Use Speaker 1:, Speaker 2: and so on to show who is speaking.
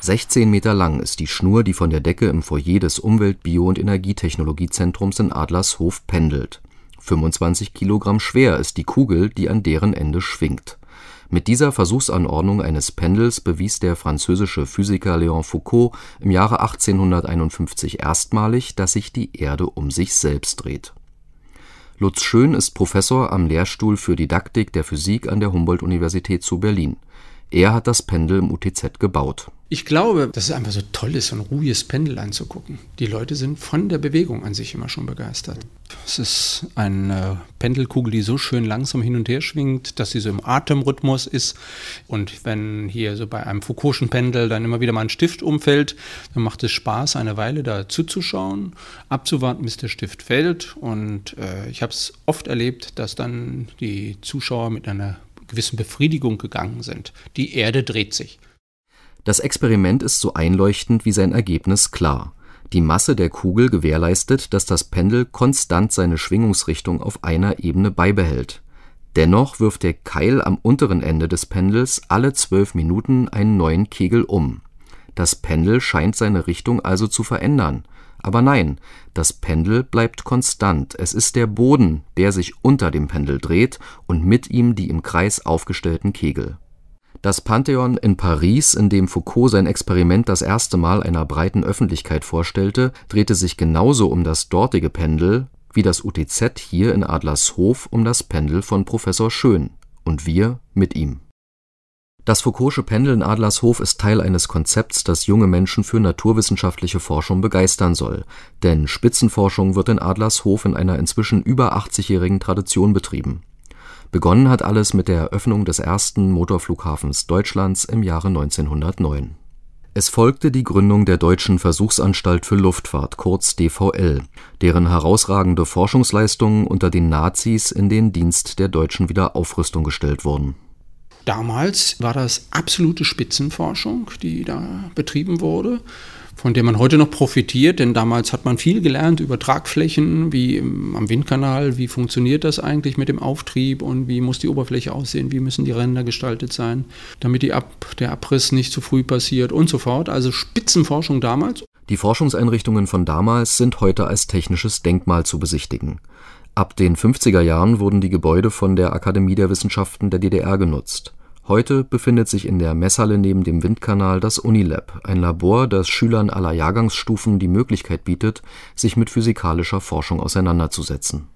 Speaker 1: 16 Meter lang ist die Schnur, die von der Decke im Foyer des Umwelt -, Bio - und Energietechnologiezentrums in Adlershof pendelt. 25 Kilogramm schwer ist die Kugel, die an deren Ende schwingt. Mit dieser Versuchsanordnung eines Pendels bewies der französische Physiker Léon Foucault im Jahre 1851 erstmalig, dass sich die Erde um sich selbst dreht. Lutz Schön ist Professor am Lehrstuhl für Didaktik der Physik an der Humboldt-Universität zu Berlin. Er hat das Pendel im UTZ gebaut
Speaker 2: ich glaube, dass es einfach so toll ist, so ein ruhiges Pendel anzugucken. Die Leute sind von der Bewegung an sich immer schon begeistert. Es ist eine Pendelkugel, die so schön langsam hin und her schwingt, dass sie so im Atemrhythmus ist. Und wenn hier so bei einem Foucault'schen Pendel dann immer wieder mal ein Stift umfällt, dann macht es Spaß, eine Weile da zuzuschauen, abzuwarten, bis der Stift fällt. Und äh, ich habe es oft erlebt, dass dann die Zuschauer mit einer gewissen Befriedigung gegangen sind. Die Erde dreht sich.
Speaker 1: Das Experiment ist so einleuchtend wie sein Ergebnis klar: Die Masse der Kugel gewährleistet, dass das Pendel konstant seine Schwingungsrichtung auf einer Ebene beibehält. Dennoch wirft der Keil am unteren Ende des Pendels alle zwölf Minuten einen neuen Kegel um. Das Pendel scheint seine Richtung also zu verändern. Aber nein, das Pendel bleibt konstant, es ist der Boden, der sich unter dem Pendel dreht und mit ihm die im Kreis aufgestellten Kegel. Das Pantheon in Paris, in dem Foucault sein Experiment das erste Mal einer breiten Öffentlichkeit vorstellte, drehte sich genauso um das dortige Pendel wie das UTZ hier in Adlershof um das Pendel von Professor Schön. Und wir mit ihm. Das Foucault'sche Pendel in Adlershof ist Teil eines Konzepts, das junge Menschen für naturwissenschaftliche Forschung begeistern soll, denn Spitzenforschung wird in Adlershof in einer inzwischen über 80-jährigen Tradition betrieben Begonnen hat alles mit der Eröffnung des ersten Motorflughafens Deutschlands im Jahre 1909. Es folgte die Gründung der Deutschen Versuchsanstalt für Luftfahrt kurz DVL, deren herausragende Forschungsleistungen unter den Nazis in den Dienst der deutschen Wiederaufrüstung gestellt wurden.
Speaker 2: Damals war das absolute Spitzenforschung, die da betrieben wurde von der man heute noch profitiert, denn damals hat man viel gelernt über Tragflächen, wie am Windkanal, wie funktioniert das eigentlich mit dem Auftrieb und wie muss die Oberfläche aussehen, wie müssen die Ränder gestaltet sein, damit Ab, der Abriss nicht zu früh passiert und so fort. Also Spitzenforschung damals.
Speaker 1: Die Forschungseinrichtungen von damals sind heute als technisches Denkmal zu besichtigen. Ab den 50er Jahren wurden die Gebäude von der Akademie der Wissenschaften der DDR genutzt. Heute befindet sich in der Messhalle neben dem Windkanal das Unilab, ein Labor, das Schülern aller Jahrgangsstufen die Möglichkeit bietet, sich mit physikalischer Forschung auseinanderzusetzen